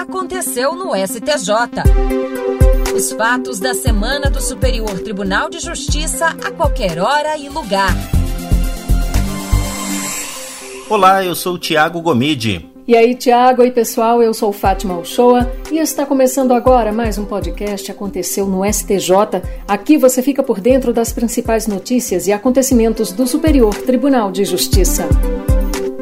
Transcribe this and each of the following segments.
aconteceu no STJ. Os fatos da semana do Superior Tribunal de Justiça a qualquer hora e lugar. Olá, eu sou o Tiago Gomide. E aí, Tiago, oi pessoal, eu sou Fátima Uchoa e está começando agora mais um podcast Aconteceu no STJ. Aqui você fica por dentro das principais notícias e acontecimentos do Superior Tribunal de Justiça.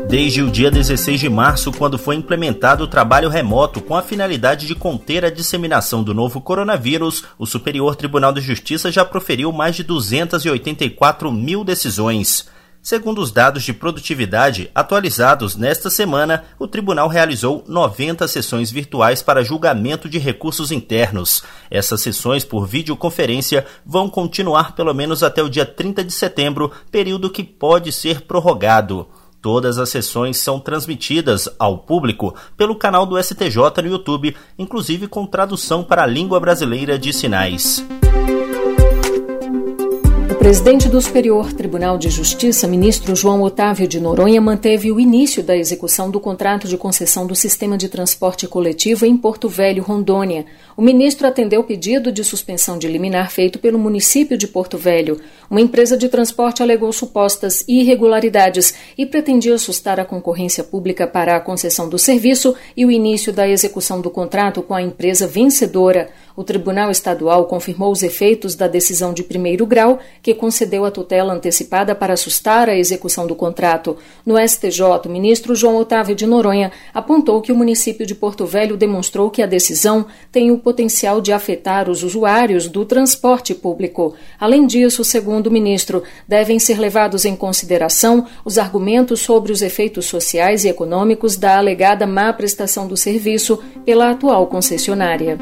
Desde o dia 16 de março, quando foi implementado o trabalho remoto com a finalidade de conter a disseminação do novo coronavírus, o Superior Tribunal de Justiça já proferiu mais de 284 mil decisões. Segundo os dados de produtividade atualizados nesta semana, o tribunal realizou 90 sessões virtuais para julgamento de recursos internos. Essas sessões por videoconferência vão continuar pelo menos até o dia 30 de setembro, período que pode ser prorrogado. Todas as sessões são transmitidas ao público pelo canal do STJ no YouTube, inclusive com tradução para a língua brasileira de sinais presidente do Superior Tribunal de Justiça, ministro João Otávio de Noronha, manteve o início da execução do contrato de concessão do sistema de transporte coletivo em Porto Velho, Rondônia. O ministro atendeu o pedido de suspensão de liminar feito pelo município de Porto Velho. Uma empresa de transporte alegou supostas irregularidades e pretendia assustar a concorrência pública para a concessão do serviço e o início da execução do contrato com a empresa vencedora. O Tribunal Estadual confirmou os efeitos da decisão de primeiro grau que concedeu a tutela antecipada para assustar a execução do contrato. No STJ, o ministro João Otávio de Noronha apontou que o município de Porto Velho demonstrou que a decisão tem o potencial de afetar os usuários do transporte público. Além disso, segundo o ministro, devem ser levados em consideração os argumentos sobre os efeitos sociais e econômicos da alegada má prestação do serviço pela atual concessionária.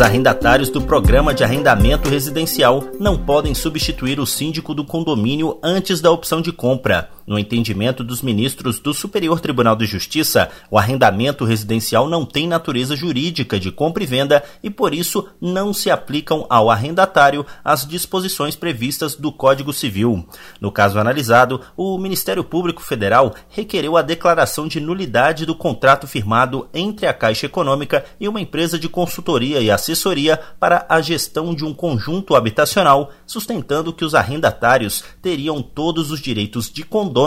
Os arrendatários do programa de arrendamento residencial não podem substituir o síndico do condomínio antes da opção de compra. No entendimento dos ministros do Superior Tribunal de Justiça, o arrendamento residencial não tem natureza jurídica de compra e venda e, por isso, não se aplicam ao arrendatário as disposições previstas do Código Civil. No caso analisado, o Ministério Público Federal requereu a declaração de nulidade do contrato firmado entre a Caixa Econômica e uma empresa de consultoria e assessoria para a gestão de um conjunto habitacional, sustentando que os arrendatários teriam todos os direitos de condomínio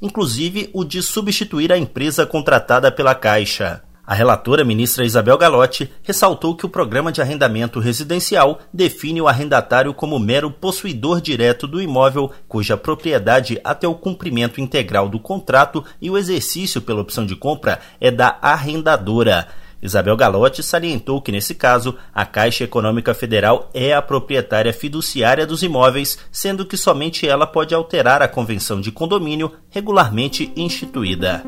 inclusive o de substituir a empresa contratada pela Caixa. A relatora ministra Isabel Galotti ressaltou que o programa de arrendamento residencial define o arrendatário como mero possuidor direto do imóvel, cuja propriedade até o cumprimento integral do contrato e o exercício pela opção de compra é da arrendadora. Isabel Galotti salientou que, nesse caso, a Caixa Econômica Federal é a proprietária fiduciária dos imóveis, sendo que somente ela pode alterar a convenção de condomínio regularmente instituída.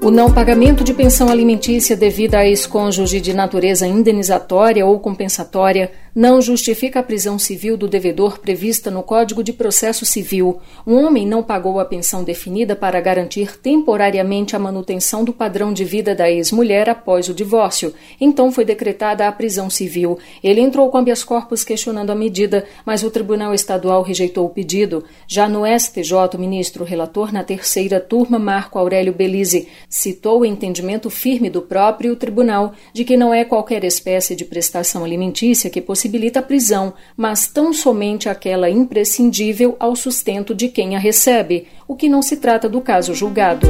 O não pagamento de pensão alimentícia devida a ex-cônjuge de natureza indenizatória ou compensatória não justifica a prisão civil do devedor prevista no Código de Processo Civil. Um homem não pagou a pensão definida para garantir temporariamente a manutenção do padrão de vida da ex-mulher após o divórcio. Então foi decretada a prisão civil. Ele entrou com habeas corpus questionando a medida, mas o Tribunal Estadual rejeitou o pedido. Já no STJ, o ministro relator na terceira turma, Marco Aurélio Belize, citou o entendimento firme do próprio tribunal de que não é qualquer espécie de prestação alimentícia que possibilita possibilita a prisão, mas tão somente aquela imprescindível ao sustento de quem a recebe, o que não se trata do caso julgado.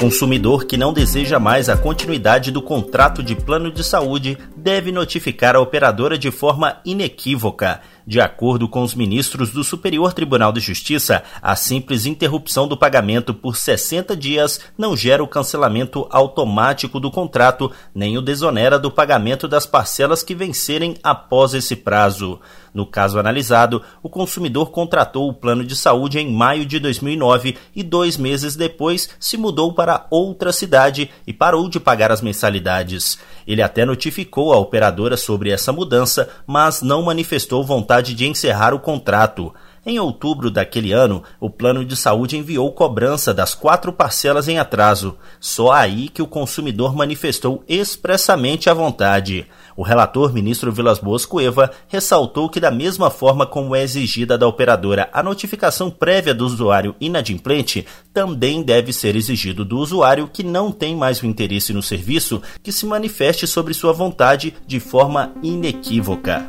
Consumidor que não deseja mais a continuidade do contrato de plano de saúde deve notificar a operadora de forma inequívoca de acordo com os ministros do Superior Tribunal de Justiça, a simples interrupção do pagamento por 60 dias não gera o cancelamento automático do contrato, nem o desonera do pagamento das parcelas que vencerem após esse prazo. No caso analisado, o consumidor contratou o plano de saúde em maio de 2009 e dois meses depois se mudou para outra cidade e parou de pagar as mensalidades. Ele até notificou a operadora sobre essa mudança, mas não manifestou vontade de encerrar o contrato. Em outubro daquele ano, o plano de saúde enviou cobrança das quatro parcelas em atraso. Só aí que o consumidor manifestou expressamente a vontade. O relator, ministro Vilas Boas Cueva, ressaltou que, da mesma forma como é exigida da operadora a notificação prévia do usuário inadimplente, também deve ser exigido do usuário que não tem mais o interesse no serviço que se manifeste sobre sua vontade de forma inequívoca.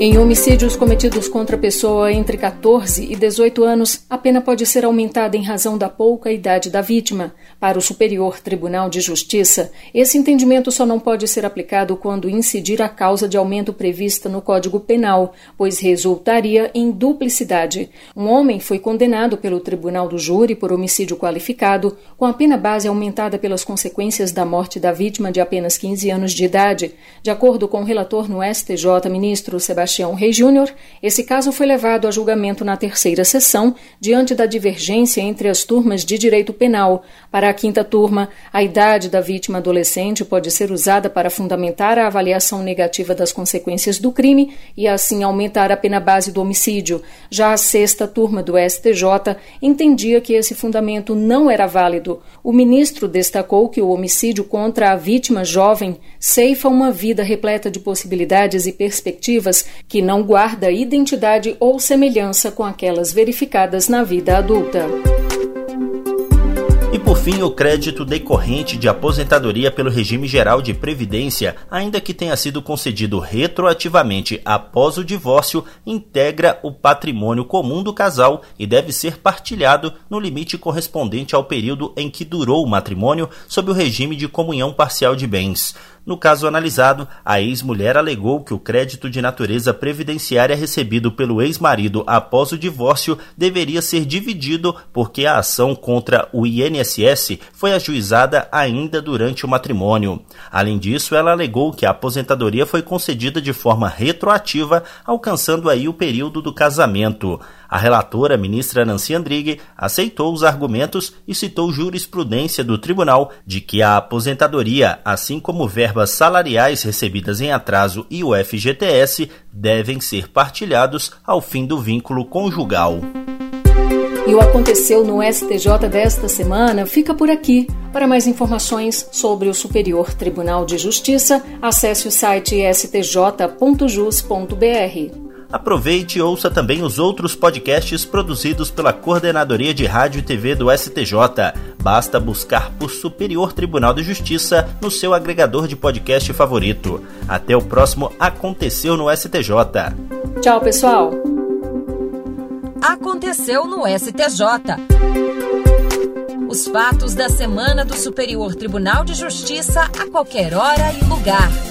Em homicídios cometidos contra pessoa entre 14 e 18 anos, a pena pode ser aumentada em razão da pouca idade da vítima. Para o Superior Tribunal de Justiça, esse entendimento só não pode ser aplicado quando incidir a causa de aumento prevista no Código Penal, pois resultaria em duplicidade. Um homem foi condenado pelo Tribunal do Júri por homicídio qualificado, com a pena base aumentada pelas consequências da morte da vítima de apenas 15 anos de idade. De acordo com o relator no STJ, ministro Sebastião Sebastião Rei Júnior, esse caso foi levado a julgamento na terceira sessão, diante da divergência entre as turmas de direito penal. Para a quinta turma, a idade da vítima adolescente pode ser usada para fundamentar a avaliação negativa das consequências do crime e, assim, aumentar a pena base do homicídio. Já a sexta turma do STJ entendia que esse fundamento não era válido. O ministro destacou que o homicídio contra a vítima jovem ceifa uma vida repleta de possibilidades e perspectivas que não guarda identidade ou semelhança com aquelas verificadas na vida adulta. E por fim, o crédito decorrente de aposentadoria pelo regime geral de previdência, ainda que tenha sido concedido retroativamente após o divórcio, integra o patrimônio comum do casal e deve ser partilhado no limite correspondente ao período em que durou o matrimônio sob o regime de comunhão parcial de bens. No caso analisado, a ex-mulher alegou que o crédito de natureza previdenciária recebido pelo ex-marido após o divórcio deveria ser dividido porque a ação contra o INSS foi ajuizada ainda durante o matrimônio. Além disso, ela alegou que a aposentadoria foi concedida de forma retroativa, alcançando aí o período do casamento. A relatora, ministra Nancy Andrighi, aceitou os argumentos e citou jurisprudência do tribunal de que a aposentadoria, assim como verbas salariais recebidas em atraso e o FGTS, devem ser partilhados ao fim do vínculo conjugal. E o aconteceu no STJ desta semana fica por aqui. Para mais informações sobre o Superior Tribunal de Justiça, acesse o site stj.jus.br. Aproveite e ouça também os outros podcasts produzidos pela Coordenadoria de Rádio e TV do STJ. Basta buscar por Superior Tribunal de Justiça no seu agregador de podcast favorito. Até o próximo Aconteceu no STJ. Tchau, pessoal. Aconteceu no STJ. Os fatos da semana do Superior Tribunal de Justiça a qualquer hora e lugar.